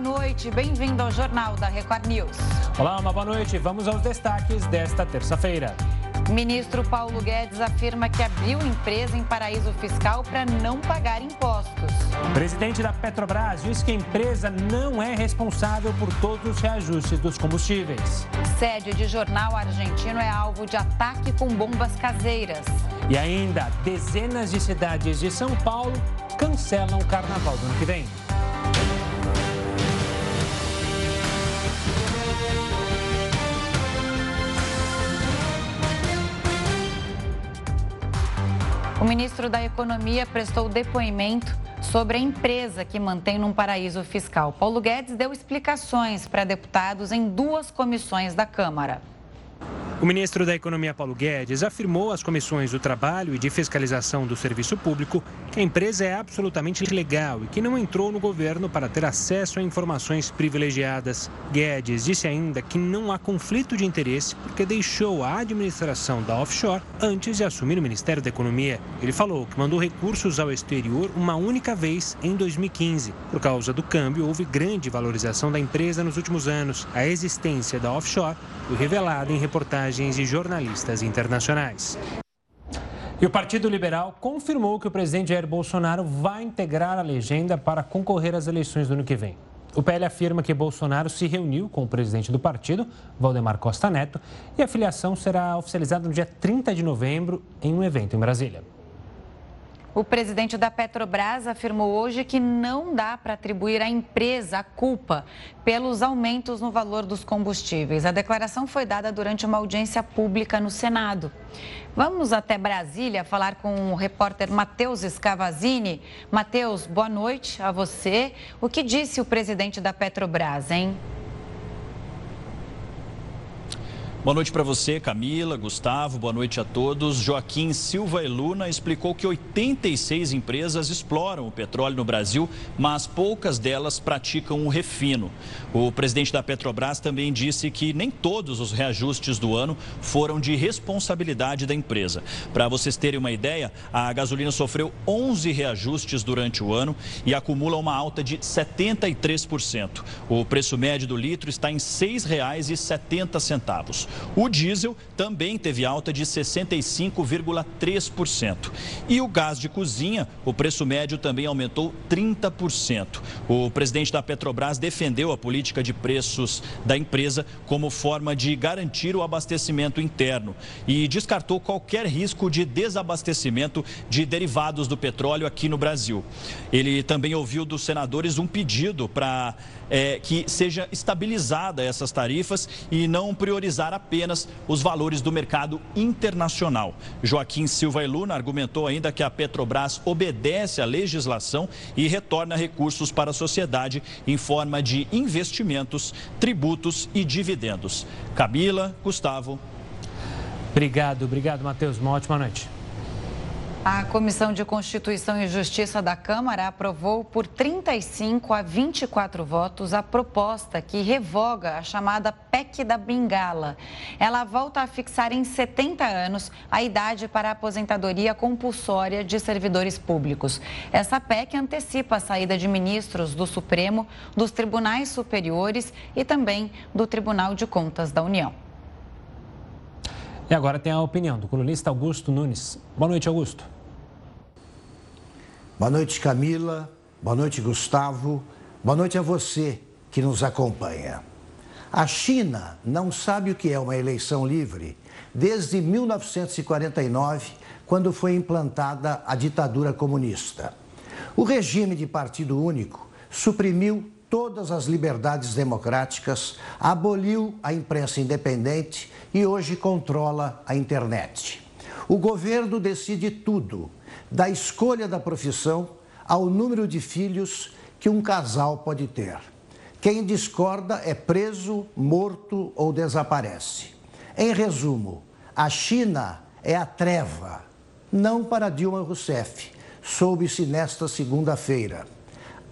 noite. Bem-vindo ao Jornal da Record News. Olá, uma boa noite. Vamos aos destaques desta terça-feira. Ministro Paulo Guedes afirma que abriu empresa em paraíso fiscal para não pagar impostos. Presidente da Petrobras diz que a empresa não é responsável por todos os reajustes dos combustíveis. Sede de jornal argentino é alvo de ataque com bombas caseiras. E ainda, dezenas de cidades de São Paulo cancelam o carnaval do ano que vem. O ministro da Economia prestou depoimento sobre a empresa que mantém num paraíso fiscal. Paulo Guedes deu explicações para deputados em duas comissões da Câmara. O ministro da Economia, Paulo Guedes, afirmou às comissões do Trabalho e de Fiscalização do Serviço Público que a empresa é absolutamente legal e que não entrou no governo para ter acesso a informações privilegiadas. Guedes disse ainda que não há conflito de interesse porque deixou a administração da offshore antes de assumir o Ministério da Economia. Ele falou que mandou recursos ao exterior uma única vez em 2015. Por causa do câmbio, houve grande valorização da empresa nos últimos anos. A existência da offshore foi revelada em reportagem reportagens de jornalistas internacionais. E o Partido Liberal confirmou que o presidente Jair Bolsonaro vai integrar a legenda para concorrer às eleições do ano que vem. O PL afirma que Bolsonaro se reuniu com o presidente do partido, Valdemar Costa Neto, e a filiação será oficializada no dia 30 de novembro em um evento em Brasília. O presidente da Petrobras afirmou hoje que não dá para atribuir à empresa a culpa pelos aumentos no valor dos combustíveis. A declaração foi dada durante uma audiência pública no Senado. Vamos até Brasília falar com o repórter Matheus Scavazini. Matheus, boa noite a você. O que disse o presidente da Petrobras, hein? Boa noite para você, Camila, Gustavo, boa noite a todos. Joaquim Silva e Luna explicou que 86 empresas exploram o petróleo no Brasil, mas poucas delas praticam o refino. O presidente da Petrobras também disse que nem todos os reajustes do ano foram de responsabilidade da empresa. Para vocês terem uma ideia, a gasolina sofreu 11 reajustes durante o ano e acumula uma alta de 73%. O preço médio do litro está em R$ 6,70. O diesel também teve alta de 65,3%. E o gás de cozinha, o preço médio também aumentou 30%. O presidente da Petrobras defendeu a política de preços da empresa como forma de garantir o abastecimento interno e descartou qualquer risco de desabastecimento de derivados do petróleo aqui no Brasil. Ele também ouviu dos senadores um pedido para é, que seja estabilizada essas tarifas e não priorizar apenas os valores do mercado internacional. Joaquim Silva e Luna argumentou ainda que a Petrobras obedece à legislação e retorna recursos para a sociedade em forma de investimentos, tributos e dividendos. Camila, Gustavo. Obrigado, obrigado, Matheus. Uma ótima noite. A Comissão de Constituição e Justiça da Câmara aprovou por 35 a 24 votos a proposta que revoga a chamada PEC da Bengala. Ela volta a fixar em 70 anos a idade para a aposentadoria compulsória de servidores públicos. Essa PEC antecipa a saída de ministros do Supremo, dos tribunais superiores e também do Tribunal de Contas da União. E agora tem a opinião do colunista Augusto Nunes. Boa noite, Augusto. Boa noite, Camila. Boa noite, Gustavo. Boa noite a você que nos acompanha. A China não sabe o que é uma eleição livre desde 1949, quando foi implantada a ditadura comunista. O regime de partido único suprimiu todas as liberdades democráticas, aboliu a imprensa independente e hoje controla a internet. O governo decide tudo, da escolha da profissão ao número de filhos que um casal pode ter. Quem discorda é preso, morto ou desaparece. Em resumo, a China é a treva, não para Dilma Rousseff, soube-se nesta segunda-feira.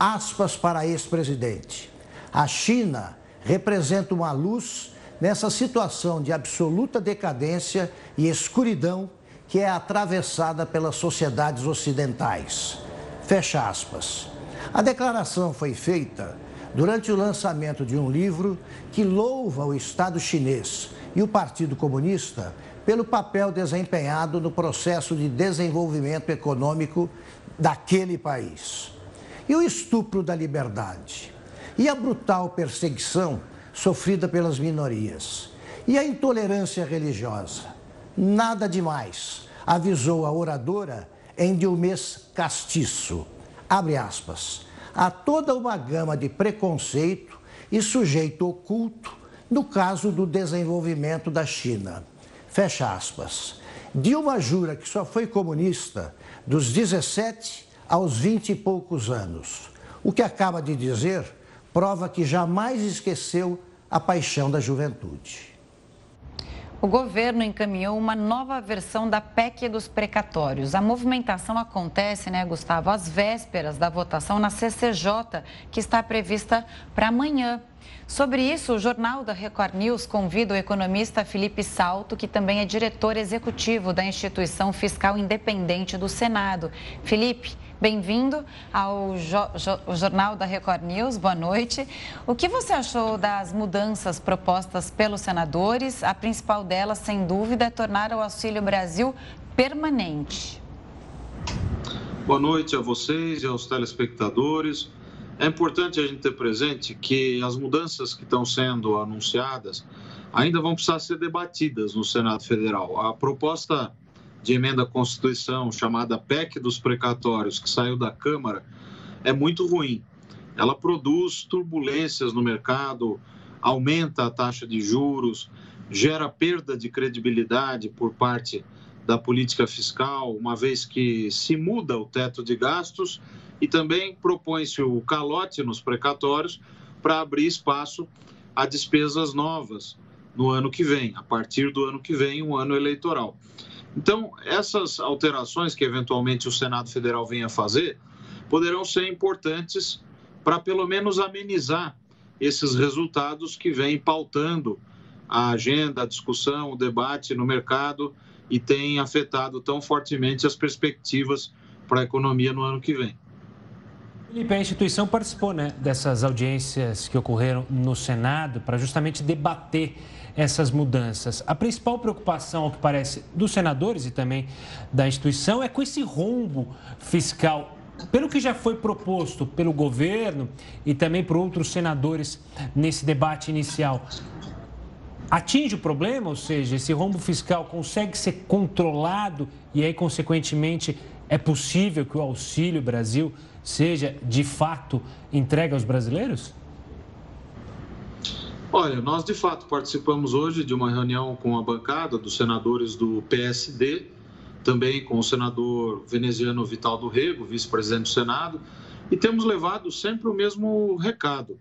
Aspas para ex-presidente. A China representa uma luz nessa situação de absoluta decadência e escuridão que é atravessada pelas sociedades ocidentais. Fecha aspas. A declaração foi feita durante o lançamento de um livro que louva o Estado chinês e o Partido Comunista pelo papel desempenhado no processo de desenvolvimento econômico daquele país. E o estupro da liberdade? E a brutal perseguição sofrida pelas minorias? E a intolerância religiosa? Nada demais, avisou a oradora em Dilmês Castiço. Abre aspas. Há toda uma gama de preconceito e sujeito oculto no caso do desenvolvimento da China. Fecha aspas. Dilma jura que só foi comunista dos 17 aos 20 e poucos anos. O que acaba de dizer prova que jamais esqueceu a paixão da juventude. O governo encaminhou uma nova versão da PEC dos precatórios. A movimentação acontece, né, Gustavo, às vésperas da votação na CCJ, que está prevista para amanhã. Sobre isso, o Jornal da Record News convida o economista Felipe Salto, que também é diretor executivo da instituição fiscal independente do Senado. Felipe, Bem-vindo ao jo jo Jornal da Record News. Boa noite. O que você achou das mudanças propostas pelos senadores? A principal delas, sem dúvida, é tornar o Auxílio Brasil permanente. Boa noite a vocês e aos telespectadores. É importante a gente ter presente que as mudanças que estão sendo anunciadas ainda vão precisar ser debatidas no Senado Federal. A proposta de emenda à Constituição chamada PEC dos precatórios, que saiu da Câmara, é muito ruim. Ela produz turbulências no mercado, aumenta a taxa de juros, gera perda de credibilidade por parte da política fiscal, uma vez que se muda o teto de gastos e também propõe-se o calote nos precatórios para abrir espaço a despesas novas no ano que vem, a partir do ano que vem, um ano eleitoral. Então, essas alterações que eventualmente o Senado Federal venha fazer poderão ser importantes para pelo menos amenizar esses resultados que vêm pautando a agenda, a discussão, o debate no mercado e tem afetado tão fortemente as perspectivas para a economia no ano que vem. Felipe, a instituição participou né, dessas audiências que ocorreram no Senado para justamente debater essas mudanças. A principal preocupação, ao que parece, dos senadores e também da instituição é com esse rombo fiscal. Pelo que já foi proposto pelo governo e também por outros senadores nesse debate inicial, atinge o problema, ou seja, esse rombo fiscal consegue ser controlado e aí, consequentemente, é possível que o Auxílio Brasil seja de fato entregue aos brasileiros? Olha, nós de fato participamos hoje de uma reunião com a bancada dos senadores do PSD, também com o senador veneziano Vital do Rego, vice-presidente do Senado, e temos levado sempre o mesmo recado.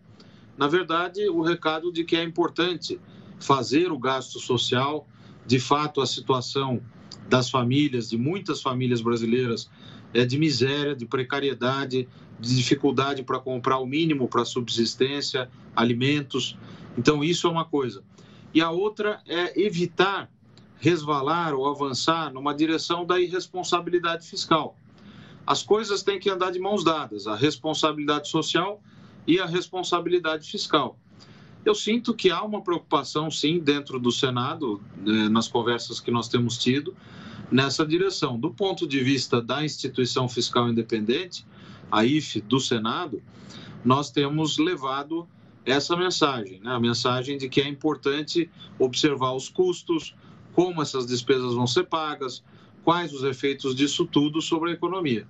Na verdade, o recado de que é importante fazer o gasto social, de fato, a situação das famílias, de muitas famílias brasileiras, é de miséria, de precariedade, de dificuldade para comprar o mínimo para subsistência, alimentos. Então, isso é uma coisa. E a outra é evitar resvalar ou avançar numa direção da irresponsabilidade fiscal. As coisas têm que andar de mãos dadas, a responsabilidade social e a responsabilidade fiscal. Eu sinto que há uma preocupação, sim, dentro do Senado, né, nas conversas que nós temos tido, nessa direção. Do ponto de vista da instituição fiscal independente, a IFE do Senado, nós temos levado essa mensagem, né? a mensagem de que é importante observar os custos, como essas despesas vão ser pagas, quais os efeitos disso tudo sobre a economia.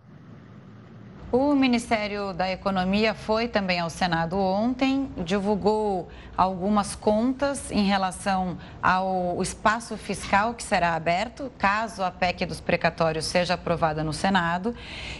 O Ministério da Economia foi também ao Senado ontem, divulgou algumas contas em relação ao espaço fiscal que será aberto, caso a PEC dos precatórios seja aprovada no Senado.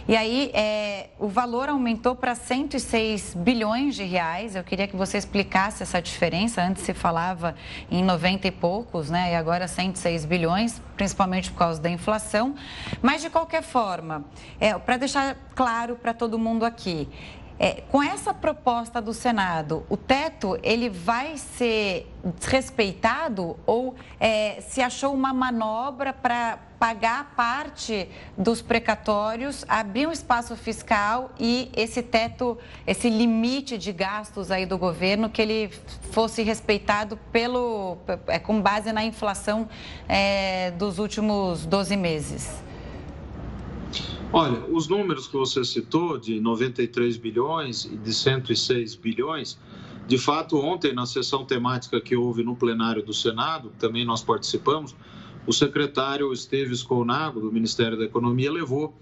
E aí, é, o valor aumentou para 106 bilhões de reais. Eu queria que você explicasse essa diferença. Antes se falava em 90 e poucos, né? E agora 106 bilhões, principalmente por causa da inflação. Mas, de qualquer forma, é, para deixar claro para todo mundo aqui. É, com essa proposta do Senado, o teto ele vai ser desrespeitado ou é, se achou uma manobra para pagar parte dos precatórios, abrir um espaço fiscal e esse teto, esse limite de gastos aí do governo, que ele fosse respeitado pelo, é, com base na inflação é, dos últimos 12 meses? Olha, os números que você citou de 93 bilhões e de 106 bilhões, de fato, ontem, na sessão temática que houve no plenário do Senado, também nós participamos, o secretário Esteves Colnago, do Ministério da Economia, levou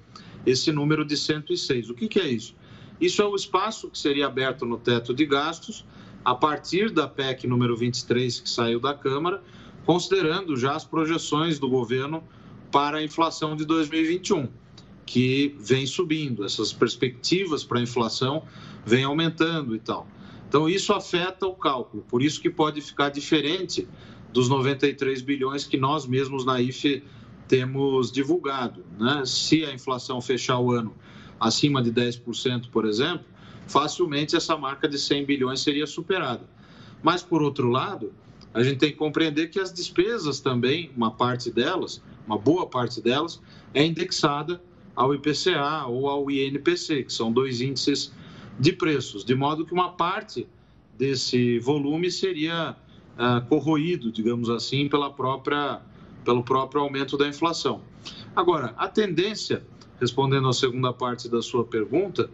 esse número de 106. O que, que é isso? Isso é o espaço que seria aberto no teto de gastos a partir da PEC número 23 que saiu da Câmara, considerando já as projeções do governo para a inflação de 2021 que vem subindo, essas perspectivas para a inflação vêm aumentando e tal. Então, isso afeta o cálculo, por isso que pode ficar diferente dos 93 bilhões que nós mesmos na IFE temos divulgado. Né? Se a inflação fechar o ano acima de 10%, por exemplo, facilmente essa marca de 100 bilhões seria superada. Mas, por outro lado, a gente tem que compreender que as despesas também, uma parte delas, uma boa parte delas, é indexada ao IPCA ou ao INPC, que são dois índices de preços, de modo que uma parte desse volume seria ah, corroído, digamos assim, pela própria, pelo próprio aumento da inflação. Agora, a tendência, respondendo à segunda parte da sua pergunta,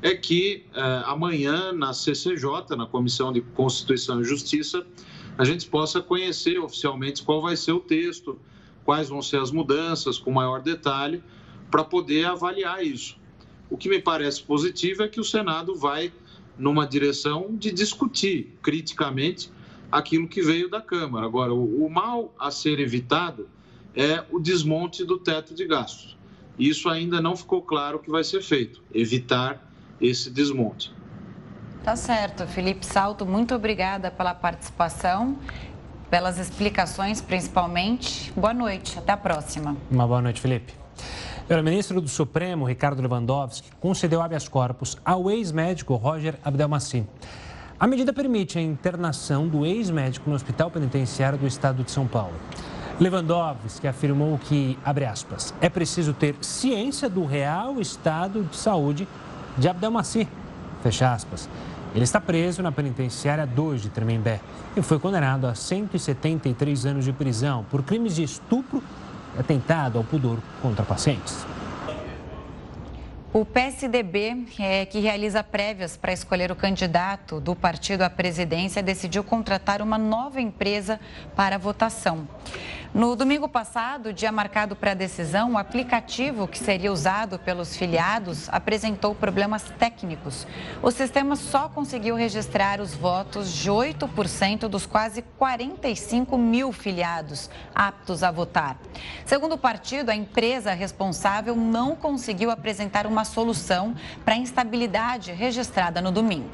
é que ah, amanhã na CCJ, na Comissão de Constituição e Justiça, a gente possa conhecer oficialmente qual vai ser o texto, quais vão ser as mudanças com maior detalhe, para poder avaliar isso. O que me parece positivo é que o Senado vai numa direção de discutir criticamente aquilo que veio da Câmara. Agora, o, mal a ser evitado é o desmonte do teto de gastos. Isso ainda não ficou claro que vai ser feito, evitar esse desmonte. Tá certo, Felipe Salto, muito obrigada pela participação, pelas explicações principalmente. Boa noite, até a próxima. Uma boa noite, Felipe. O ministro do Supremo, Ricardo Lewandowski, concedeu habeas corpus ao ex-médico Roger Abdelmaci. A medida permite a internação do ex-médico no Hospital Penitenciário do Estado de São Paulo. Lewandowski afirmou que, abre aspas, é preciso ter ciência do real estado de saúde de Abdelmaci, fecha aspas. Ele está preso na penitenciária 2 de Tremembé e foi condenado a 173 anos de prisão por crimes de estupro atentado ao pudor contra pacientes. O PSDB, é, que realiza prévias para escolher o candidato do partido à presidência, decidiu contratar uma nova empresa para votação. No domingo passado, dia marcado para a decisão, o aplicativo que seria usado pelos filiados apresentou problemas técnicos. O sistema só conseguiu registrar os votos de 8% dos quase 45 mil filiados aptos a votar. Segundo o partido, a empresa responsável não conseguiu apresentar uma solução para a instabilidade registrada no domingo.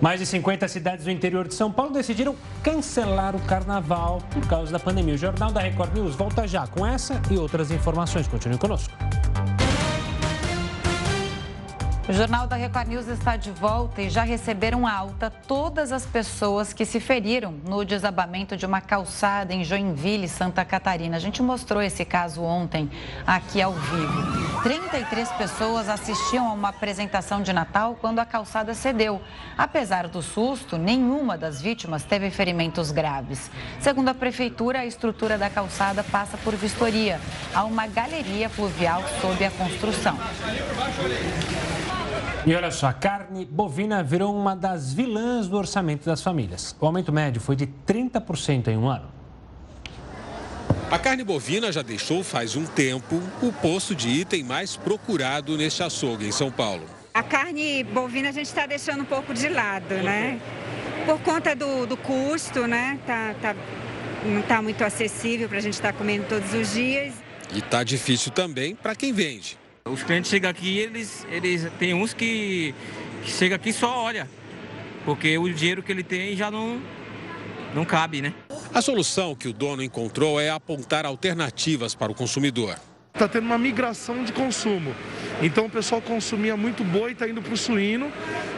Mais de 50 cidades do interior de São Paulo decidiram cancelar o carnaval por causa da pandemia. O Jornal da Record News volta já com essa e outras informações. Continue conosco. O Jornal da Record News está de volta e já receberam alta todas as pessoas que se feriram no desabamento de uma calçada em Joinville, Santa Catarina. A gente mostrou esse caso ontem aqui ao vivo. 33 pessoas assistiam a uma apresentação de Natal quando a calçada cedeu. Apesar do susto, nenhuma das vítimas teve ferimentos graves. Segundo a prefeitura, a estrutura da calçada passa por vistoria. Há uma galeria fluvial sob a construção. E olha só, a carne bovina virou uma das vilãs do orçamento das famílias. O aumento médio foi de 30% em um ano. A carne bovina já deixou faz um tempo o posto de item mais procurado neste açougue em São Paulo. A carne bovina a gente está deixando um pouco de lado, né? Por conta do, do custo, né? Tá, tá, não está muito acessível para a gente estar tá comendo todos os dias. E está difícil também para quem vende. Os clientes chegam aqui, eles, eles tem uns que, que chega aqui só olha, porque o dinheiro que ele tem já não, não cabe, né? A solução que o dono encontrou é apontar alternativas para o consumidor. Está tendo uma migração de consumo. Então o pessoal consumia muito boi, está indo para o suíno,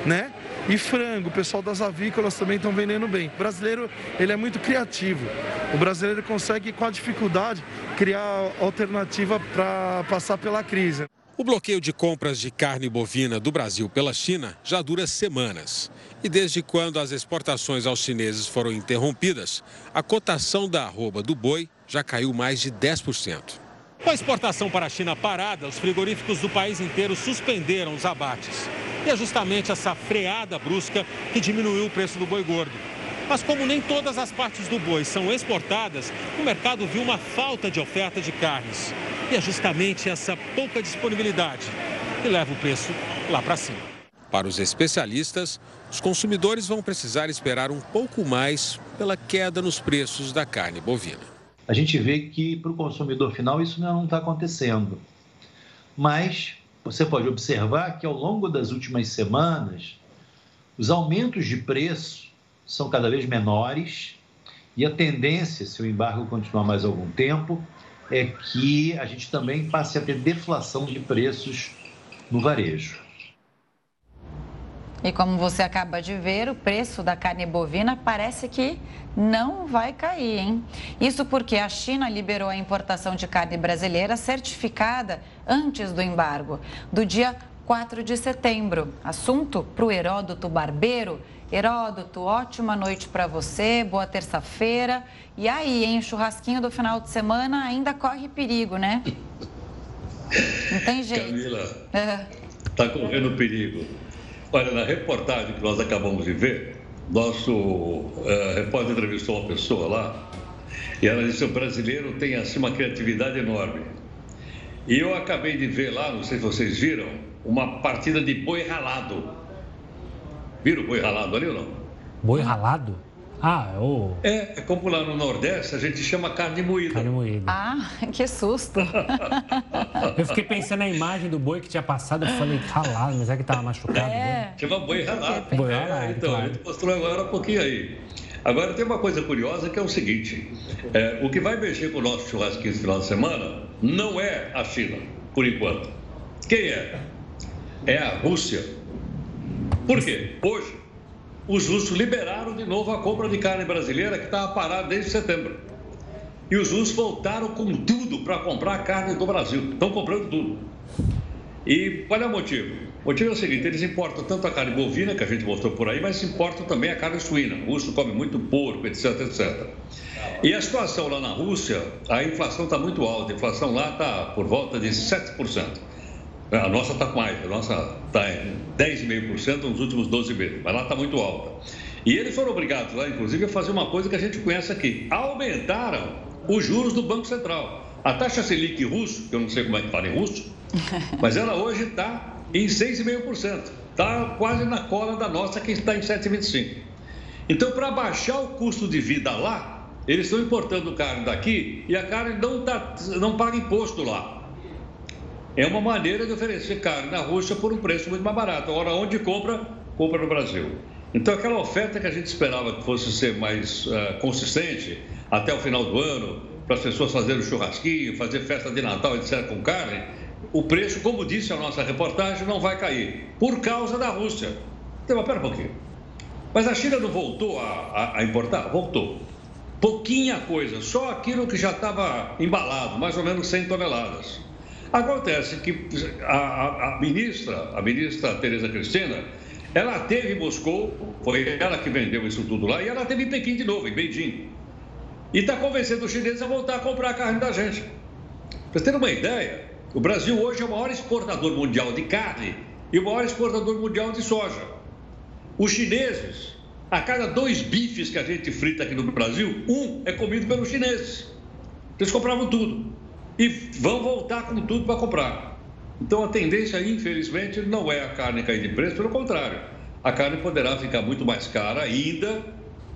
né? E frango, o pessoal das avícolas também estão vendendo bem. O brasileiro, ele é muito criativo. O brasileiro consegue, com a dificuldade, criar alternativa para passar pela crise. O bloqueio de compras de carne bovina do Brasil pela China já dura semanas. E desde quando as exportações aos chineses foram interrompidas, a cotação da arroba do boi já caiu mais de 10%. Com a exportação para a China parada, os frigoríficos do país inteiro suspenderam os abates. E é justamente essa freada brusca que diminuiu o preço do boi gordo. Mas como nem todas as partes do boi são exportadas, o mercado viu uma falta de oferta de carnes. E é justamente essa pouca disponibilidade que leva o preço lá para cima. Para os especialistas, os consumidores vão precisar esperar um pouco mais pela queda nos preços da carne bovina. A gente vê que para o consumidor final isso não está acontecendo. Mas você pode observar que ao longo das últimas semanas, os aumentos de preço são cada vez menores e a tendência, se o embargo continuar mais algum tempo, é que a gente também passe a ter deflação de preços no varejo. E como você acaba de ver, o preço da carne bovina parece que não vai cair, hein? Isso porque a China liberou a importação de carne brasileira certificada antes do embargo, do dia 4 de setembro. Assunto para o Heródoto Barbeiro. Heródoto, ótima noite para você, boa terça-feira. E aí, hein, churrasquinho do final de semana ainda corre perigo, né? Não tem jeito. Camila, está correndo perigo. Olha, na reportagem que nós acabamos de ver, nosso uh, repórter entrevistou uma pessoa lá e ela disse: o brasileiro tem assim uma criatividade enorme. E eu acabei de ver lá, não sei se vocês viram, uma partida de boi ralado. Viram o boi ralado ali ou não? Boi ralado? Ah, o. É, é como lá no Nordeste a gente chama carne moída. Carne moída. Ah, que susto. eu fiquei pensando na imagem do boi que tinha passado, eu falei, ralado, mas é que tava machucado? É. Chama boi ralado. Boi ralado. É, então, claro. a gente mostrou agora um pouquinho aí. Agora tem uma coisa curiosa que é o seguinte: é, o que vai mexer com o nosso churrasquinho esse final de semana não é a China, por enquanto. Quem é? É a Rússia. Por quê? Hoje, os russos liberaram de novo a compra de carne brasileira que estava parada desde setembro. E os russos voltaram com tudo para comprar carne do Brasil. Estão comprando tudo. E qual é o motivo? O motivo é o seguinte: eles importam tanto a carne bovina, que a gente mostrou por aí, mas importam também a carne suína. O russo come muito porco, etc, etc. E a situação lá na Rússia, a inflação está muito alta. A inflação lá está por volta de 7%. A nossa está mais, a nossa está em 10,5% nos últimos 12 meses, mas lá está muito alta. E eles foram obrigados lá, inclusive, a fazer uma coisa que a gente conhece aqui: aumentaram os juros do Banco Central. A taxa Selic russo, que eu não sei como é que fala em russo, mas ela hoje está em 6,5%. Está quase na cola da nossa, que está em 7,25%. Então, para baixar o custo de vida lá, eles estão importando carne daqui e a carne não, tá, não paga imposto lá é uma maneira de oferecer carne na Rússia por um preço muito mais barato. Agora, onde compra, compra no Brasil. Então, aquela oferta que a gente esperava que fosse ser mais uh, consistente até o final do ano, para as pessoas fazerem churrasquinho, fazer festa de Natal, etc., com carne, o preço, como disse a nossa reportagem, não vai cair, por causa da Rússia. Então, mas pera um pouquinho. Mas a China não voltou a, a, a importar? Voltou. Pouquinha coisa, só aquilo que já estava embalado, mais ou menos 100 toneladas. Acontece que a, a, a ministra, a ministra Tereza Cristina, ela teve em Moscou, foi ela que vendeu isso tudo lá, e ela teve em Pequim de novo, em Beijing. E está convencendo os chineses a voltar a comprar a carne da gente. Para vocês terem uma ideia, o Brasil hoje é o maior exportador mundial de carne e o maior exportador mundial de soja. Os chineses, a cada dois bifes que a gente frita aqui no Brasil, um é comido pelos chineses. Eles compravam tudo e vão voltar com tudo para comprar. Então a tendência, infelizmente, não é a carne cair de preço, pelo contrário. A carne poderá ficar muito mais cara ainda,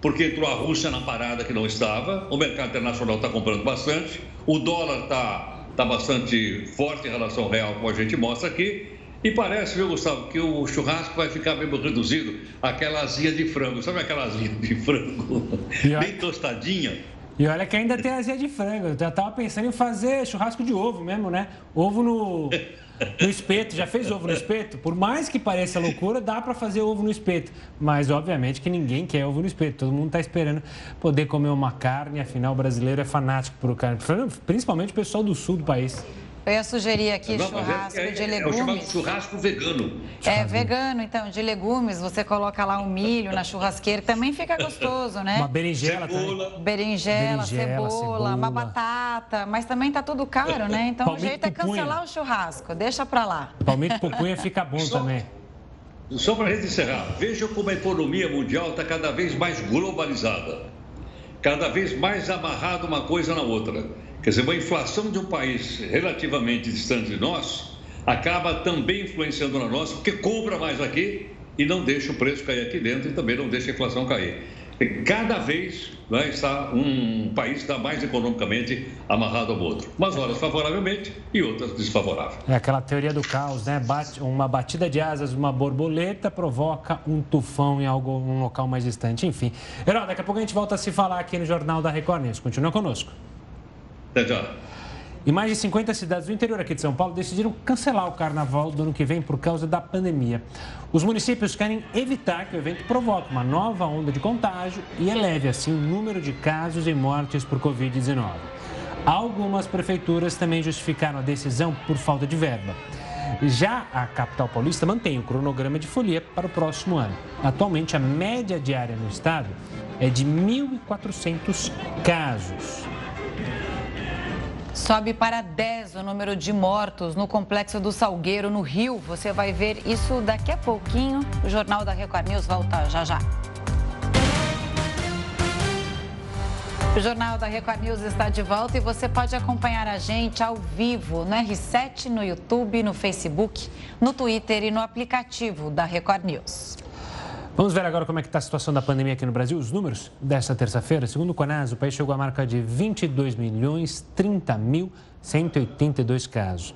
porque entrou a Rússia na parada que não estava, o mercado internacional está comprando bastante, o dólar está tá bastante forte em relação ao real, como a gente mostra aqui, e parece, viu, Gustavo, que o churrasco vai ficar mesmo reduzido aquela asinha de frango. Sabe aquela asinha de frango bem tostadinha? E olha que ainda tem azia de frango. Eu já tava pensando em fazer churrasco de ovo mesmo, né? Ovo no, no espeto. Já fez ovo no espeto? Por mais que pareça loucura, dá para fazer ovo no espeto. Mas, obviamente, que ninguém quer ovo no espeto. Todo mundo está esperando poder comer uma carne. Afinal, o brasileiro é fanático por carne. Principalmente o pessoal do sul do país. Eu ia sugerir aqui Não, churrasco é, é, de legumes. É o chamado churrasco vegano. É, vegano, então, de legumes. Você coloca lá um milho na churrasqueira, também fica gostoso, né? Uma berinjela cebola. Também. Berinjela, cebola, cebola, uma batata. Mas também tá tudo caro, né? Então Palmito o jeito é cancelar o churrasco. Deixa pra lá. Palmito pupunha fica bom Só... também. Só para a gente encerrar, veja como a economia mundial está cada vez mais globalizada, cada vez mais amarrada uma coisa na outra. Quer dizer, uma inflação de um país relativamente distante de nós acaba também influenciando na nossa, porque compra mais aqui e não deixa o preço cair aqui dentro e também não deixa a inflação cair. Cada vez né, está um país está mais economicamente amarrado ao outro. Umas horas favoravelmente e outras desfavoráveis. É aquela teoria do caos, né? Bate, uma batida de asas, uma borboleta provoca um tufão em algo, um local mais distante. Enfim. Herói, daqui a pouco a gente volta a se falar aqui no Jornal da Record News. Continua conosco. Até. E mais de 50 cidades do interior aqui de São Paulo decidiram cancelar o carnaval do ano que vem por causa da pandemia. Os municípios querem evitar que o evento provoque uma nova onda de contágio e eleve assim o número de casos e mortes por Covid-19. Algumas prefeituras também justificaram a decisão por falta de verba. Já a capital paulista mantém o cronograma de folia para o próximo ano. Atualmente, a média diária no estado é de 1.400 casos. Sobe para 10 o número de mortos no complexo do Salgueiro, no Rio. Você vai ver isso daqui a pouquinho. O Jornal da Record News volta já já. O Jornal da Record News está de volta e você pode acompanhar a gente ao vivo no R7, no YouTube, no Facebook, no Twitter e no aplicativo da Record News. Vamos ver agora como é que está a situação da pandemia aqui no Brasil. Os números desta terça-feira, segundo o Conas, o país chegou à marca de 22 milhões 30 mil 182 casos.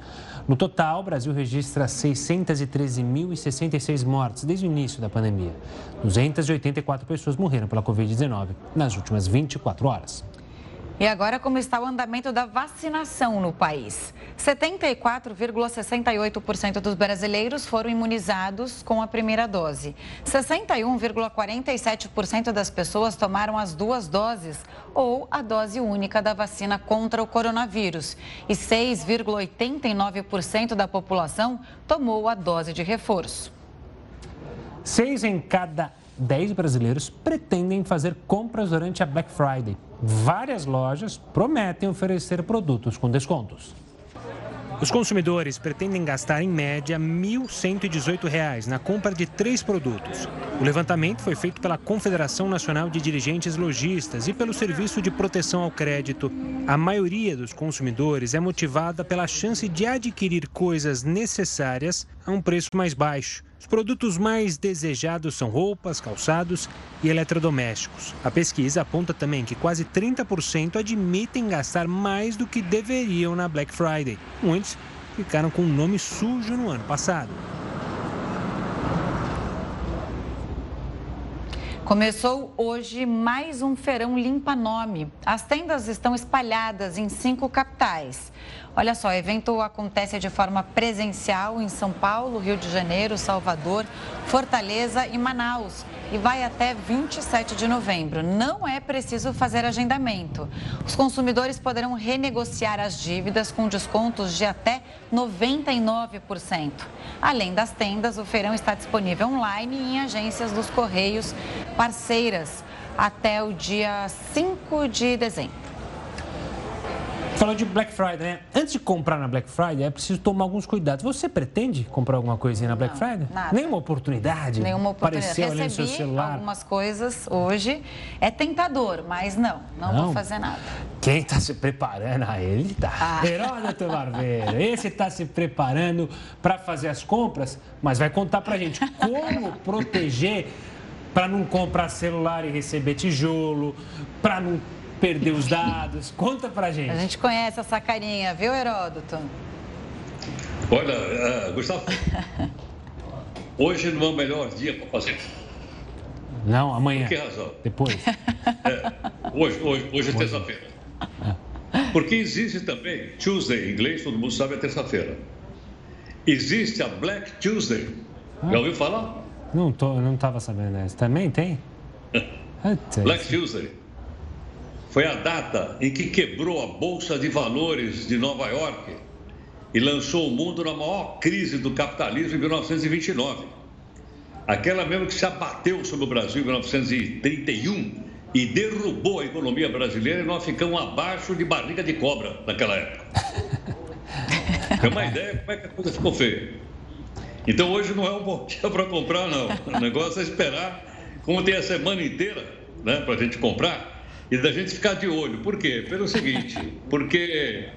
No total, o Brasil registra 613.066 mortes desde o início da pandemia. 284 pessoas morreram pela Covid-19 nas últimas 24 horas. E agora, como está o andamento da vacinação no país? 74,68% dos brasileiros foram imunizados com a primeira dose. 61,47% das pessoas tomaram as duas doses ou a dose única da vacina contra o coronavírus. E 6,89% da população tomou a dose de reforço. Seis em cada dez brasileiros pretendem fazer compras durante a Black Friday várias lojas prometem oferecer produtos com descontos. Os consumidores pretendem gastar em média R$ 1.118 na compra de três produtos. O levantamento foi feito pela Confederação Nacional de Dirigentes Logistas e pelo Serviço de Proteção ao Crédito. A maioria dos consumidores é motivada pela chance de adquirir coisas necessárias a um preço mais baixo. Os produtos mais desejados são roupas, calçados e eletrodomésticos. A pesquisa aponta também que quase 30% admitem gastar mais do que deveriam na Black Friday. Muitos ficaram com o nome sujo no ano passado. Começou hoje mais um feirão limpa nome. As tendas estão espalhadas em cinco capitais. Olha só, o evento acontece de forma presencial em São Paulo, Rio de Janeiro, Salvador, Fortaleza e Manaus e vai até 27 de novembro. Não é preciso fazer agendamento. Os consumidores poderão renegociar as dívidas com descontos de até 99%. Além das tendas, o feirão está disponível online e em agências dos Correios parceiras até o dia 5 de dezembro. Falou de Black Friday, né? Antes de comprar na Black Friday, é preciso tomar alguns cuidados. Você pretende comprar alguma coisinha na Black Não, Friday? Nada. Nenhuma oportunidade? Nenhuma oportunidade. Apareceu ali no seu celular? algumas coisas hoje. É tentador, mas não, não, não. vou fazer nada. Quem está se preparando? a ele tá. Ah. Heródoto Barbeiro. Esse está se preparando para fazer as compras, mas vai contar para gente como proteger para não comprar celular e receber tijolo, para não perder os dados? Conta pra gente. A gente conhece essa carinha, viu, Heródoto? Olha, uh, Gustavo, hoje não é o melhor dia para fazer. Não, amanhã. Por que razão? Depois. É, hoje, hoje, hoje é terça-feira. Porque existe também, Tuesday em inglês, todo mundo sabe, é terça-feira. existe a Black Tuesday. Já ouviu falar? Não tô, não estava sabendo essa. Também tem? Black Tuesday. Foi a data em que quebrou a Bolsa de Valores de Nova York e lançou o mundo na maior crise do capitalismo em 1929. Aquela mesmo que se abateu sobre o Brasil em 1931 e derrubou a economia brasileira e nós ficamos abaixo de barriga de cobra naquela época. Tem uma ideia como é que a coisa ficou feia. Então hoje não é um bom dia para comprar, não. O negócio é esperar, como tem a semana inteira, né, para a gente comprar e da gente ficar de olho. Por quê? Pelo seguinte, porque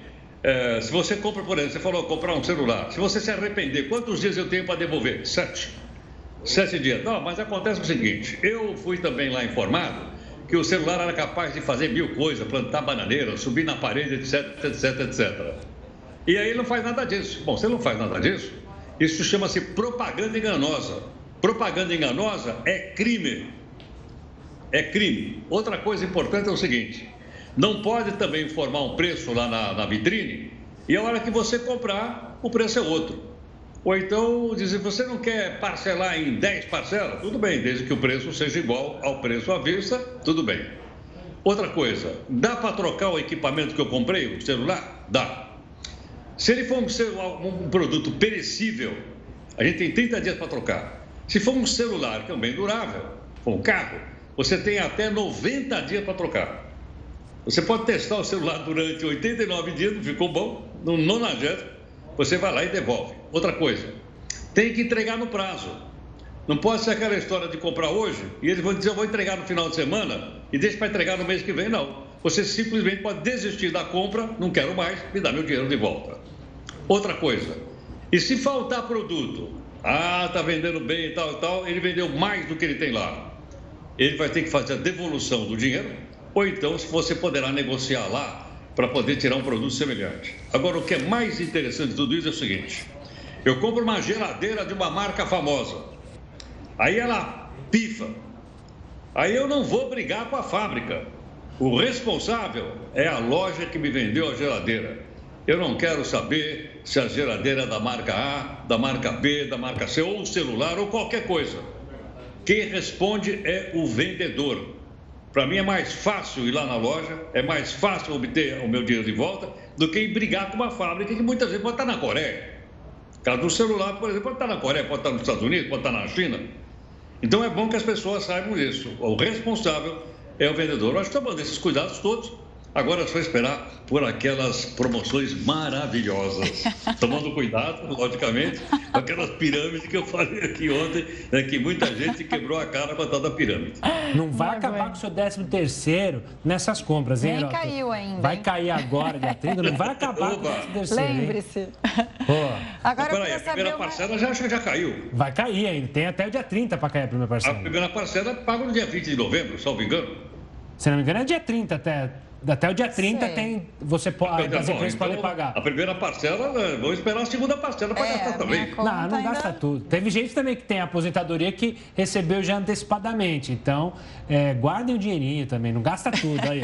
é, se você compra, por exemplo, você falou comprar um celular, se você se arrepender, quantos dias eu tenho para devolver? Sete. Sete dias. Não, mas acontece o seguinte, eu fui também lá informado que o celular era capaz de fazer mil coisas, plantar bananeira, subir na parede, etc, etc, etc. E aí ele não faz nada disso. Bom, você não faz nada disso, isso chama-se propaganda enganosa. Propaganda enganosa é crime. É crime. Outra coisa importante é o seguinte: não pode também informar um preço lá na, na vitrine e a hora que você comprar, o preço é outro. Ou então dizer, você não quer parcelar em 10 parcelas? Tudo bem, desde que o preço seja igual ao preço à vista, tudo bem. Outra coisa, dá para trocar o equipamento que eu comprei, o celular? Dá. Se ele for um, um produto perecível, a gente tem 30 dias para trocar. Se for um celular, que é um bem durável, for um carro, você tem até 90 dias para trocar. Você pode testar o celular durante 89 dias, não ficou bom, no 90 você vai lá e devolve. Outra coisa, tem que entregar no prazo. Não pode ser aquela história de comprar hoje e eles vão dizer eu vou entregar no final de semana e deixa para entregar no mês que vem. Não. Você simplesmente pode desistir da compra, não quero mais, me dá meu dinheiro de volta. Outra coisa, e se faltar produto? Ah, tá vendendo bem e tal e tal, ele vendeu mais do que ele tem lá. Ele vai ter que fazer a devolução do dinheiro, ou então você poderá negociar lá para poder tirar um produto semelhante. Agora, o que é mais interessante de tudo isso é o seguinte: eu compro uma geladeira de uma marca famosa, aí ela pifa, aí eu não vou brigar com a fábrica. O responsável é a loja que me vendeu a geladeira. Eu não quero saber se a geladeira é da marca A, da marca B, da marca C, ou o celular, ou qualquer coisa. Quem responde é o vendedor. Para mim é mais fácil ir lá na loja, é mais fácil obter o meu dinheiro de volta do que brigar com uma fábrica que muitas vezes pode estar na Coreia. Caso do celular, por exemplo, pode estar na Coreia, pode estar nos Estados Unidos, pode estar na China. Então é bom que as pessoas saibam isso. O responsável é o vendedor. Nós estamos esses cuidados todos Agora é só esperar por aquelas promoções maravilhosas. Tomando cuidado, logicamente, com aquelas pirâmides que eu falei aqui ontem, né, que muita gente quebrou a cara com a tal da pirâmide. Não vai acabar com o seu 13 terceiro nessas compras, hein, Nem caiu ainda. Vai cair agora, dia 30, não vai acabar Opa. com o 13 terceiro. Lembre-se. Agora, Mas, peraí, a primeira uma... parcela já, já caiu. Vai cair ainda, tem até o dia 30 para cair a primeira parcela. A primeira parcela paga no dia 20 de novembro, salvo engano. Se não me engano, é dia 30 até. Até o dia 30 Sei. tem, você pode, as empresas então, podem pagar. A primeira parcela, né, vamos esperar a segunda parcela para é, gastar também. Não, não ainda... gasta tudo. Teve gente também que tem aposentadoria que recebeu já antecipadamente. Então, é, guardem o dinheirinho também, não gasta tudo aí.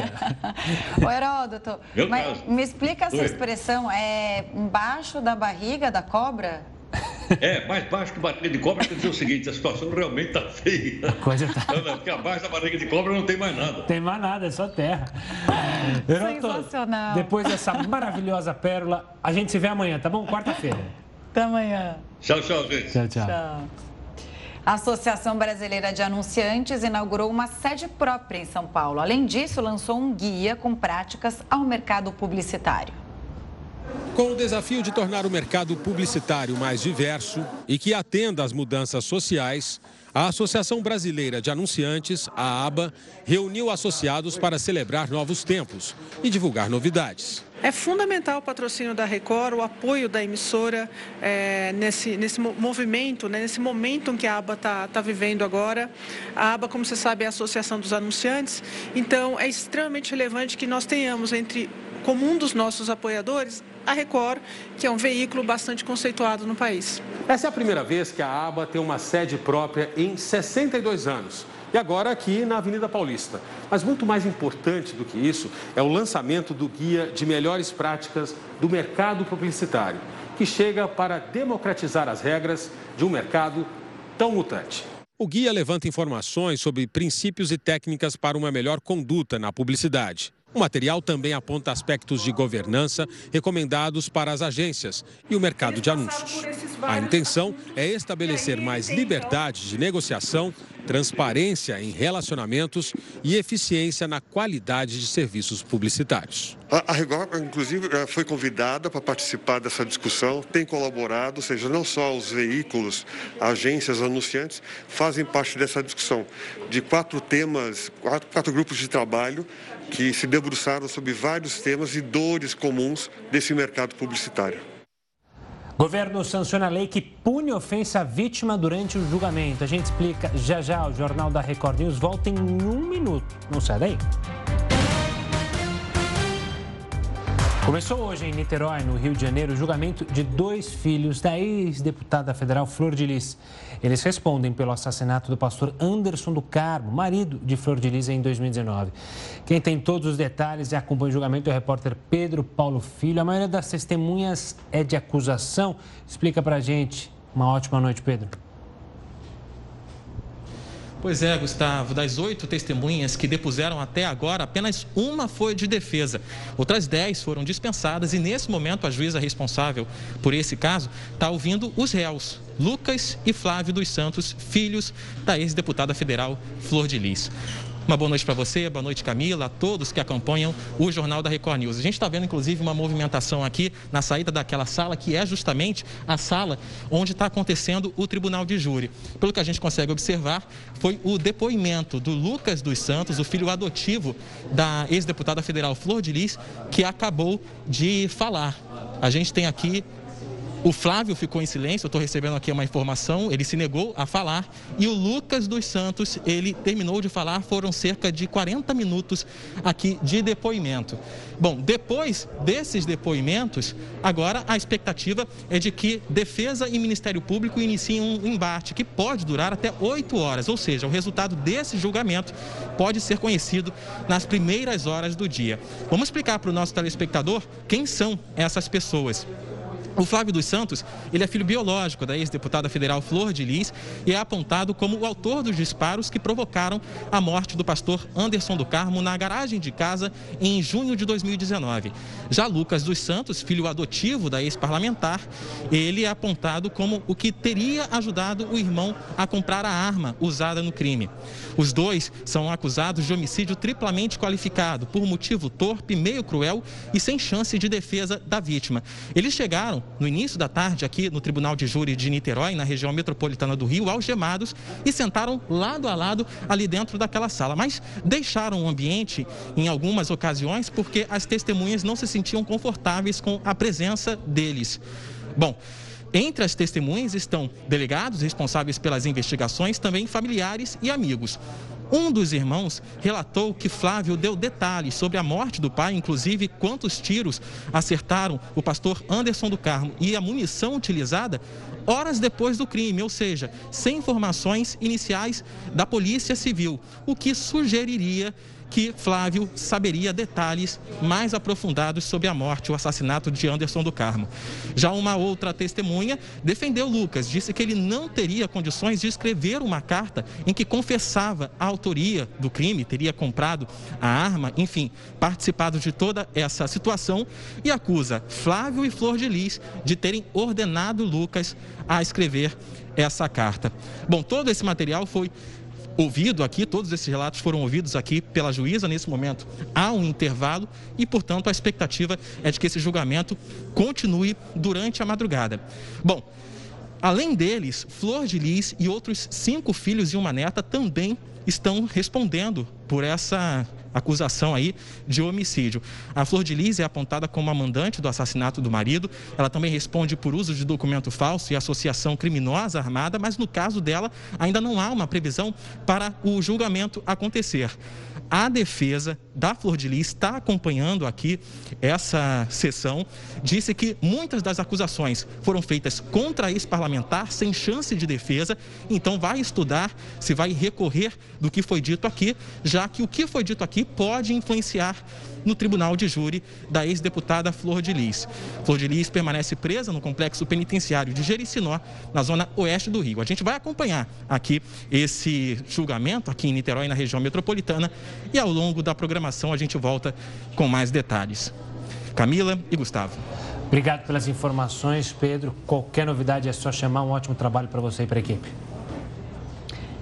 Ô, Heródoto, mas me explica essa expressão, é embaixo da barriga da cobra? É, mais baixo que barriga de cobra quer dizer o seguinte, a situação realmente está feia. A coisa tá... Não, porque abaixo da barriga de cobra não tem mais nada. Tem mais nada, é só terra. Sensacional. Depois dessa maravilhosa pérola, a gente se vê amanhã, tá bom? Quarta-feira. Até amanhã. Tchau, tchau, gente. Tchau, tchau. tchau. A Associação Brasileira de Anunciantes inaugurou uma sede própria em São Paulo. Além disso, lançou um guia com práticas ao mercado publicitário. Com o desafio de tornar o mercado publicitário mais diverso e que atenda às mudanças sociais, a Associação Brasileira de Anunciantes, a ABA, reuniu associados para celebrar novos tempos e divulgar novidades. É fundamental o patrocínio da Record, o apoio da emissora é, nesse, nesse movimento, né, nesse momento em que a ABA está tá vivendo agora. A ABA, como você sabe, é a Associação dos Anunciantes, então é extremamente relevante que nós tenhamos entre como um dos nossos apoiadores a Record, que é um veículo bastante conceituado no país. Essa é a primeira vez que a ABA tem uma sede própria em 62 anos. E agora aqui na Avenida Paulista. Mas muito mais importante do que isso é o lançamento do Guia de Melhores Práticas do Mercado Publicitário. que chega para democratizar as regras de um mercado tão mutante. O guia levanta informações sobre princípios e técnicas para uma melhor conduta na publicidade. O material também aponta aspectos de governança recomendados para as agências e o mercado de anúncios. A intenção é estabelecer mais liberdade de negociação, transparência em relacionamentos e eficiência na qualidade de serviços publicitários. A Record, inclusive, eh, foi convidada para participar dessa discussão, tem colaborado, ou seja, não só os veículos, agências, anunciantes, fazem parte dessa discussão de quatro temas, quatro, quatro grupos de trabalho que se debruçaram sobre vários temas e dores comuns desse mercado publicitário. Governo sanciona a lei que pune ofensa à vítima durante o julgamento. A gente explica já já. O Jornal da Record News volta em um minuto. Não sai daí. Começou hoje em Niterói, no Rio de Janeiro, o julgamento de dois filhos da ex-deputada federal Flor de Lis. Eles respondem pelo assassinato do pastor Anderson do Carmo, marido de Flor de Lis, em 2019. Quem tem todos os detalhes e acompanha o julgamento é o repórter Pedro Paulo Filho. A maioria das testemunhas é de acusação. Explica pra gente. Uma ótima noite, Pedro. Pois é, Gustavo, das oito testemunhas que depuseram até agora, apenas uma foi de defesa. Outras dez foram dispensadas e, nesse momento, a juíza responsável por esse caso está ouvindo os réus, Lucas e Flávio dos Santos, filhos da ex-deputada federal Flor de Lis. Uma boa noite para você, boa noite Camila, a todos que acompanham o Jornal da Record News. A gente está vendo inclusive uma movimentação aqui na saída daquela sala, que é justamente a sala onde está acontecendo o Tribunal de Júri. Pelo que a gente consegue observar, foi o depoimento do Lucas dos Santos, o filho adotivo da ex-deputada federal Flor de Lis, que acabou de falar. A gente tem aqui o Flávio ficou em silêncio, eu estou recebendo aqui uma informação, ele se negou a falar. E o Lucas dos Santos, ele terminou de falar, foram cerca de 40 minutos aqui de depoimento. Bom, depois desses depoimentos, agora a expectativa é de que Defesa e Ministério Público iniciem um embate que pode durar até 8 horas, ou seja, o resultado desse julgamento pode ser conhecido nas primeiras horas do dia. Vamos explicar para o nosso telespectador quem são essas pessoas. O Flávio dos Santos, ele é filho biológico da ex-deputada federal Flor de Lis e é apontado como o autor dos disparos que provocaram a morte do pastor Anderson do Carmo na garagem de casa em junho de 2019. Já Lucas dos Santos, filho adotivo da ex-parlamentar, ele é apontado como o que teria ajudado o irmão a comprar a arma usada no crime. Os dois são acusados de homicídio triplamente qualificado por motivo torpe, meio cruel e sem chance de defesa da vítima. Eles chegaram no início da tarde aqui no Tribunal de Júri de Niterói, na região metropolitana do Rio, algemados e sentaram lado a lado ali dentro daquela sala. Mas deixaram o ambiente em algumas ocasiões porque as testemunhas não se sentiam confortáveis com a presença deles. Bom, entre as testemunhas estão delegados responsáveis pelas investigações, também familiares e amigos. Um dos irmãos relatou que Flávio deu detalhes sobre a morte do pai, inclusive quantos tiros acertaram o pastor Anderson do Carmo e a munição utilizada horas depois do crime, ou seja, sem informações iniciais da Polícia Civil, o que sugeriria que Flávio saberia detalhes mais aprofundados sobre a morte, o assassinato de Anderson do Carmo. Já uma outra testemunha defendeu Lucas, disse que ele não teria condições de escrever uma carta em que confessava a autoria do crime, teria comprado a arma, enfim, participado de toda essa situação e acusa Flávio e Flor de Lis de terem ordenado Lucas a escrever essa carta. Bom, todo esse material foi ouvido aqui, todos esses relatos foram ouvidos aqui pela juíza nesse momento. Há um intervalo e, portanto, a expectativa é de que esse julgamento continue durante a madrugada. Bom, além deles, Flor de Lis e outros cinco filhos e uma neta também estão respondendo por essa acusação aí de homicídio. A Flor de Lis é apontada como a mandante do assassinato do marido. Ela também responde por uso de documento falso e associação criminosa armada, mas no caso dela ainda não há uma previsão para o julgamento acontecer. A defesa da Flor de Lis está acompanhando aqui essa sessão. Disse que muitas das acusações foram feitas contra ex-parlamentar, sem chance de defesa. Então, vai estudar se vai recorrer do que foi dito aqui. Já que o que foi dito aqui pode influenciar no tribunal de júri da ex-deputada Flor de Lis. Flor de Lis permanece presa no complexo penitenciário de Jericinó, na zona oeste do Rio. A gente vai acompanhar aqui esse julgamento aqui em Niterói, na região metropolitana, e ao longo da programação a gente volta com mais detalhes. Camila e Gustavo. Obrigado pelas informações, Pedro. Qualquer novidade é só chamar. Um ótimo trabalho para você e para a equipe.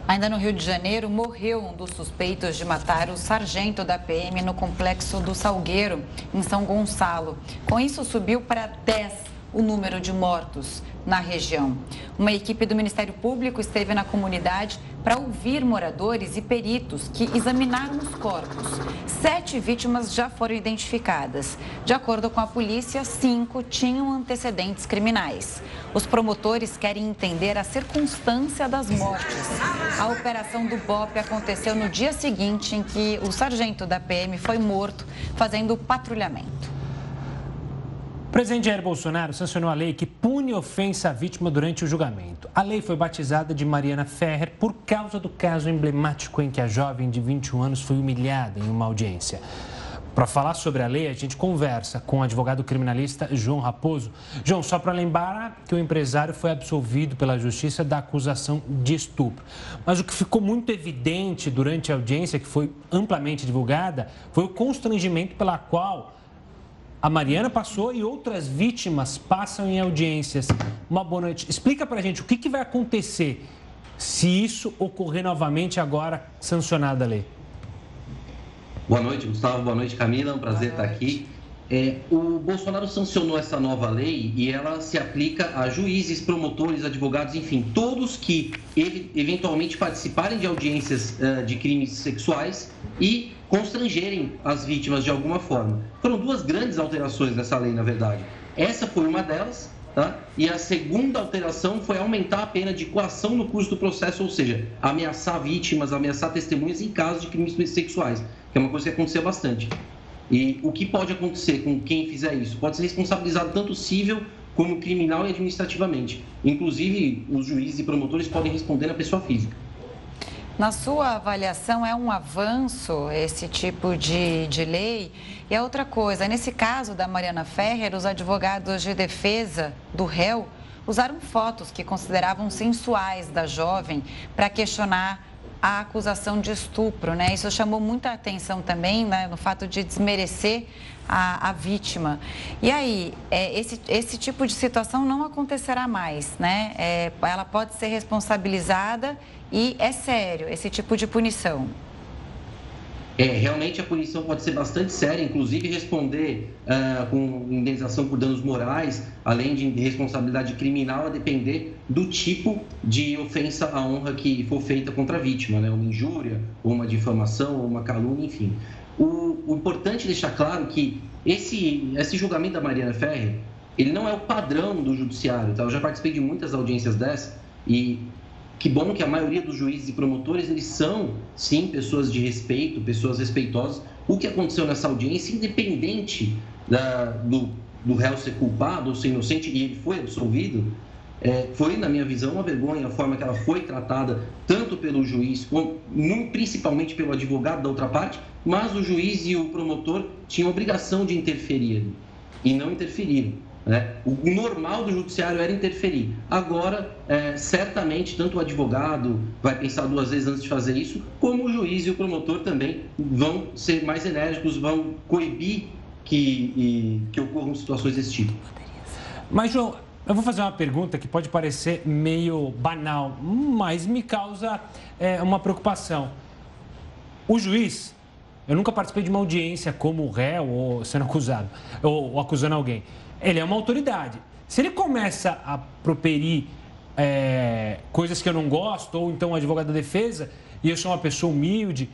Ainda no Rio de Janeiro, morreu um dos suspeitos de matar o sargento da PM no complexo do Salgueiro, em São Gonçalo. Com isso, subiu para 10 o número de mortos na região. Uma equipe do Ministério Público esteve na comunidade para ouvir moradores e peritos que examinaram os corpos. Sete vítimas já foram identificadas. De acordo com a polícia, cinco tinham antecedentes criminais. Os promotores querem entender a circunstância das mortes. A operação do BOP aconteceu no dia seguinte em que o sargento da PM foi morto fazendo patrulhamento. O presidente Jair Bolsonaro sancionou a lei que pune ofensa à vítima durante o julgamento. A lei foi batizada de Mariana Ferrer por causa do caso emblemático em que a jovem de 21 anos foi humilhada em uma audiência. Para falar sobre a lei, a gente conversa com o advogado criminalista João Raposo. João, só para lembrar que o empresário foi absolvido pela justiça da acusação de estupro. Mas o que ficou muito evidente durante a audiência, que foi amplamente divulgada, foi o constrangimento pela qual a Mariana passou e outras vítimas passam em audiências. Uma boa noite. Explica para a gente o que, que vai acontecer se isso ocorrer novamente agora sancionada a lei. Boa noite, Gustavo. Boa noite, Camila. É um prazer estar aqui. É, o Bolsonaro sancionou essa nova lei e ela se aplica a juízes, promotores, advogados, enfim, todos que eventualmente participarem de audiências uh, de crimes sexuais e constrangerem as vítimas de alguma forma. Foram duas grandes alterações nessa lei, na verdade. Essa foi uma delas, tá? E a segunda alteração foi aumentar a pena de coação no curso do processo, ou seja, ameaçar vítimas, ameaçar testemunhas em casos de crimes sexuais, que é uma coisa que aconteceu bastante. E o que pode acontecer com quem fizer isso? Pode ser responsabilizado tanto civil como criminal e administrativamente. Inclusive, os juízes e promotores podem responder na pessoa física. Na sua avaliação, é um avanço esse tipo de, de lei? E a outra coisa, nesse caso da Mariana Ferrer, os advogados de defesa do réu usaram fotos que consideravam sensuais da jovem para questionar a acusação de estupro, né? Isso chamou muita atenção também, né, no fato de desmerecer a, a vítima. E aí, é, esse, esse tipo de situação não acontecerá mais, né? É, ela pode ser responsabilizada e é sério esse tipo de punição. É, realmente a punição pode ser bastante séria, inclusive responder uh, com indenização por danos morais, além de responsabilidade criminal, a depender do tipo de ofensa à honra que for feita contra a vítima, né? uma injúria, ou uma difamação, ou uma calúnia, enfim. O, o importante é deixar claro que esse, esse julgamento da Mariana Ferrer, ele não é o padrão do judiciário, tá? Eu já participei de muitas audiências dessas e que bom que a maioria dos juízes e promotores, eles são, sim, pessoas de respeito, pessoas respeitosas. O que aconteceu nessa audiência, independente da, do, do réu ser culpado ou ser inocente, e ele foi absolvido, é, foi, na minha visão, uma vergonha a forma que ela foi tratada, tanto pelo juiz, como, principalmente pelo advogado da outra parte, mas o juiz e o promotor tinham obrigação de interferir e não interferiram. Né? O normal do judiciário era interferir. Agora, é, certamente, tanto o advogado vai pensar duas vezes antes de fazer isso, como o juiz e o promotor também vão ser mais enérgicos, vão coibir que, e, que ocorram situações desse tipo. Mas, João, eu vou fazer uma pergunta que pode parecer meio banal, mas me causa é, uma preocupação. O juiz, eu nunca participei de uma audiência como réu ou sendo acusado, ou, ou acusando alguém ele é uma autoridade. Se ele começa a properir é, coisas que eu não gosto, ou então um advogado da defesa, e eu sou uma pessoa humilde,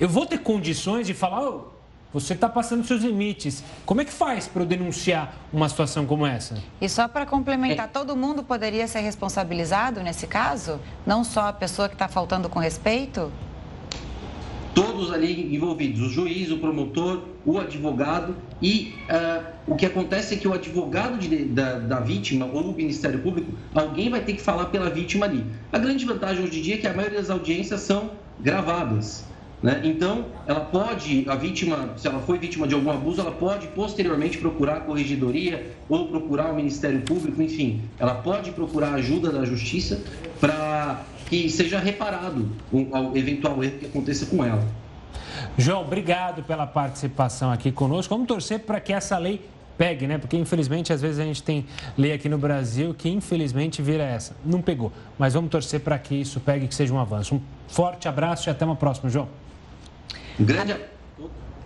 eu vou ter condições de falar, oh, você está passando seus limites. Como é que faz para eu denunciar uma situação como essa? E só para complementar, é... todo mundo poderia ser responsabilizado nesse caso? Não só a pessoa que está faltando com respeito? Todos ali envolvidos, o juiz, o promotor, o advogado e uh, o que acontece é que o advogado de, da, da, vítima ou o Ministério Público, alguém vai ter que falar pela vítima ali. A grande vantagem hoje em dia é que a maioria das audiências são gravadas. Né? Então, ela pode, a vítima, se ela foi vítima de algum abuso, ela pode posteriormente procurar a corregedoria ou procurar o Ministério Público, enfim, ela pode procurar ajuda da Justiça para que seja reparado o eventual erro que aconteça com ela. João, obrigado pela participação aqui conosco. Vamos torcer para que essa lei pegue, né? Porque infelizmente às vezes a gente tem lei aqui no Brasil que infelizmente vira essa. Não pegou, mas vamos torcer para que isso pegue e que seja um avanço. Um forte abraço e até uma próxima, João. Grande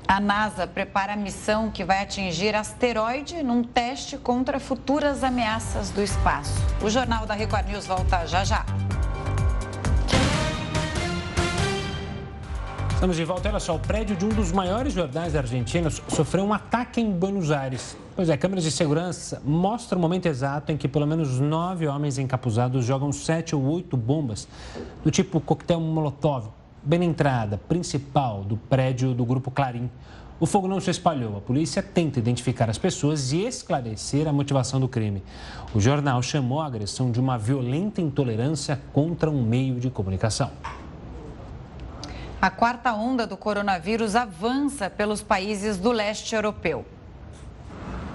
a NASA prepara a missão que vai atingir asteroide num teste contra futuras ameaças do espaço. O Jornal da Record News volta já já. Estamos de volta. Olha só, o prédio de um dos maiores jornais argentinos sofreu um ataque em Buenos Aires. Pois é, câmeras de segurança mostram o momento exato em que pelo menos nove homens encapuzados jogam sete ou oito bombas do tipo coquetel Molotov, bem na entrada principal do prédio do Grupo Clarim. O fogo não se espalhou. A polícia tenta identificar as pessoas e esclarecer a motivação do crime. O jornal chamou a agressão de uma violenta intolerância contra um meio de comunicação. A quarta onda do coronavírus avança pelos países do leste europeu.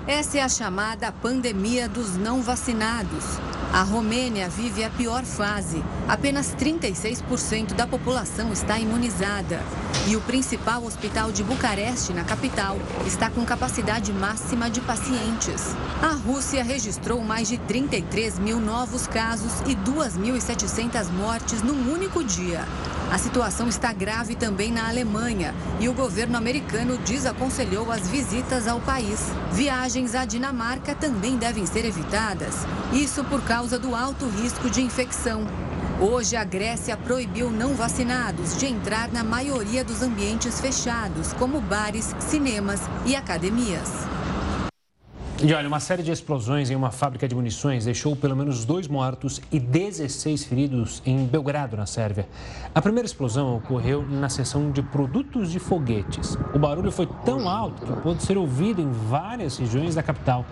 Essa é a chamada pandemia dos não vacinados. A Romênia vive a pior fase. Apenas 36% da população está imunizada. E o principal hospital de Bucareste, na capital, está com capacidade máxima de pacientes. A Rússia registrou mais de 33 mil novos casos e 2.700 mortes num único dia. A situação está grave também na Alemanha e o governo americano desaconselhou as visitas ao país. Viagens à Dinamarca também devem ser evitadas, isso por causa do alto risco de infecção. Hoje, a Grécia proibiu não vacinados de entrar na maioria dos ambientes fechados, como bares, cinemas e academias. E olha, uma série de explosões em uma fábrica de munições deixou pelo menos dois mortos e 16 feridos em Belgrado, na Sérvia. A primeira explosão ocorreu na seção de produtos de foguetes. O barulho foi tão alto que pôde ser ouvido em várias regiões da capital.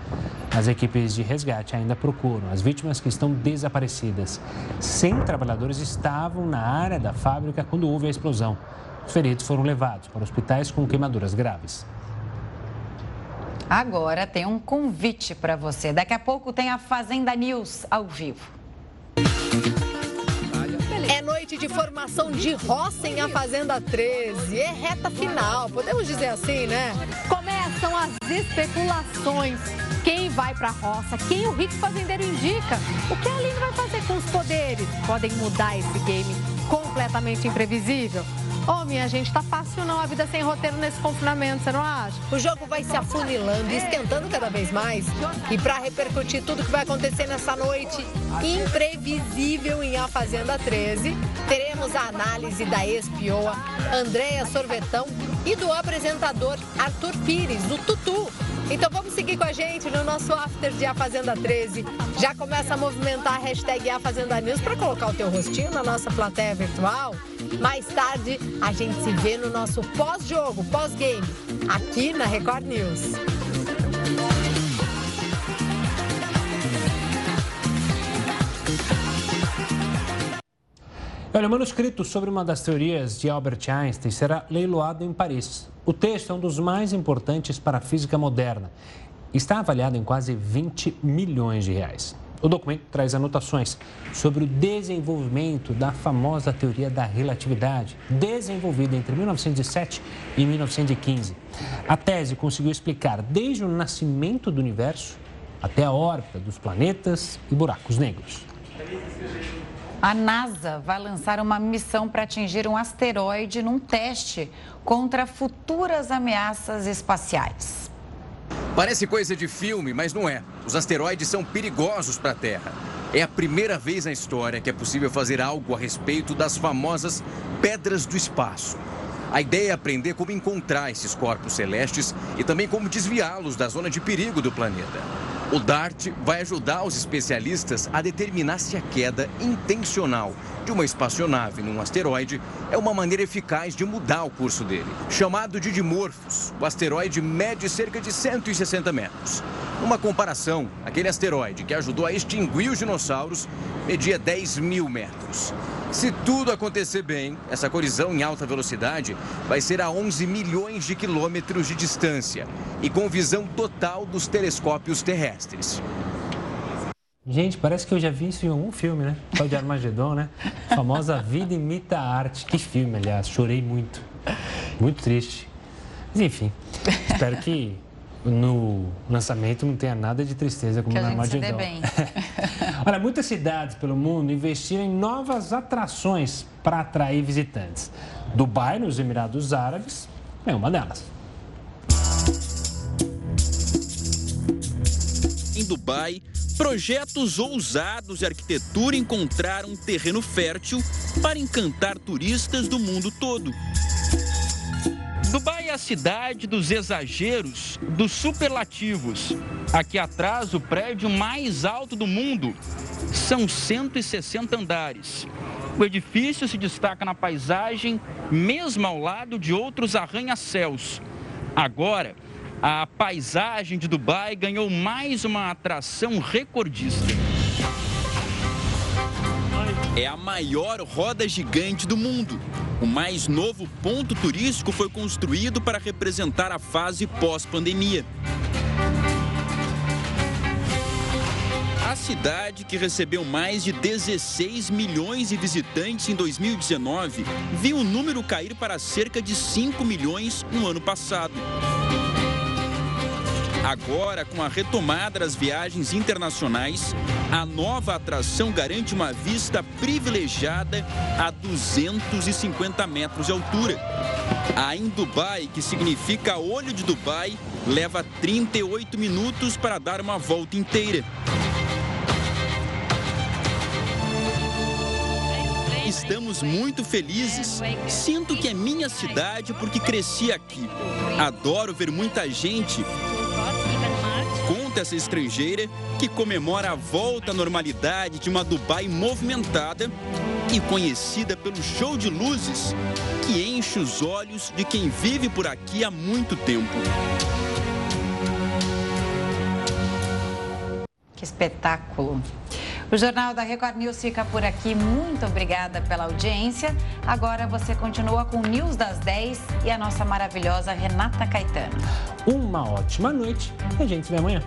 As equipes de resgate ainda procuram as vítimas que estão desaparecidas. 100 trabalhadores estavam na área da fábrica quando houve a explosão. Os feridos foram levados para hospitais com queimaduras graves. Agora tem um convite para você. Daqui a pouco tem a Fazenda News ao vivo. É noite de formação de roça em A Fazenda 13. É reta final, podemos dizer assim, né? Começam as especulações. Quem vai para a roça? Quem o rico fazendeiro indica? O que a Aline vai fazer com os poderes? Podem mudar esse game completamente imprevisível. Ô, oh, minha gente, tá fácil não a vida sem roteiro nesse confinamento, você não acha? O jogo vai se afunilando esquentando cada vez mais. E para repercutir tudo que vai acontecer nessa noite imprevisível em A Fazenda 13, teremos a análise da espioa Andréia Sorvetão e do apresentador Arthur Pires, do Tutu. Então vamos seguir com a gente no nosso after de A Fazenda 13. Já começa a movimentar a hashtag A Fazenda News para colocar o teu rostinho na nossa plateia virtual. Mais tarde, a gente se vê no nosso pós-jogo, pós-game, aqui na Record News. Olha, o manuscrito sobre uma das teorias de Albert Einstein será leiloado em Paris. O texto é um dos mais importantes para a física moderna. Está avaliado em quase 20 milhões de reais. O documento traz anotações sobre o desenvolvimento da famosa teoria da relatividade, desenvolvida entre 1907 e 1915. A tese conseguiu explicar desde o nascimento do universo até a órbita dos planetas e buracos negros. A NASA vai lançar uma missão para atingir um asteroide num teste contra futuras ameaças espaciais. Parece coisa de filme, mas não é. Os asteroides são perigosos para a Terra. É a primeira vez na história que é possível fazer algo a respeito das famosas pedras do espaço. A ideia é aprender como encontrar esses corpos celestes e também como desviá-los da zona de perigo do planeta. O DART vai ajudar os especialistas a determinar se a queda intencional de uma espaçonave num asteroide é uma maneira eficaz de mudar o curso dele. Chamado de Dimorphos, o asteroide mede cerca de 160 metros. Numa comparação, aquele asteroide que ajudou a extinguir os dinossauros media 10 mil metros. Se tudo acontecer bem, essa colisão em alta velocidade vai ser a 11 milhões de quilômetros de distância e com visão total dos telescópios terrestres. Gente, parece que eu já vi isso em algum filme, né? Tal de Armagedon, né? A famosa Vida Imita a Arte. Que filme, aliás. Chorei muito. Muito triste. Mas enfim, espero que no lançamento não tenha nada de tristeza como que no Armagedon. Olha, muitas cidades pelo mundo investiram em novas atrações para atrair visitantes. Dubai, nos Emirados Árabes, é uma delas. Em Dubai, projetos ousados de arquitetura encontraram um terreno fértil para encantar turistas do mundo todo. A cidade dos exageros, dos superlativos. Aqui atrás, o prédio mais alto do mundo. São 160 andares. O edifício se destaca na paisagem, mesmo ao lado de outros arranha-céus. Agora, a paisagem de Dubai ganhou mais uma atração recordista. É a maior roda gigante do mundo. O mais novo ponto turístico foi construído para representar a fase pós-pandemia. A cidade, que recebeu mais de 16 milhões de visitantes em 2019, viu o número cair para cerca de 5 milhões no ano passado. Agora, com a retomada das viagens internacionais, a nova atração garante uma vista privilegiada a 250 metros de altura. A em Dubai, que significa olho de Dubai, leva 38 minutos para dar uma volta inteira. Estamos muito felizes. Sinto que é minha cidade porque cresci aqui. Adoro ver muita gente conta essa estrangeira que comemora a volta à normalidade de uma Dubai movimentada e conhecida pelo show de luzes que enche os olhos de quem vive por aqui há muito tempo. Que espetáculo! O Jornal da Record News fica por aqui. Muito obrigada pela audiência. Agora você continua com News das 10 e a nossa maravilhosa Renata Caetano. Uma ótima noite e a gente se vê amanhã.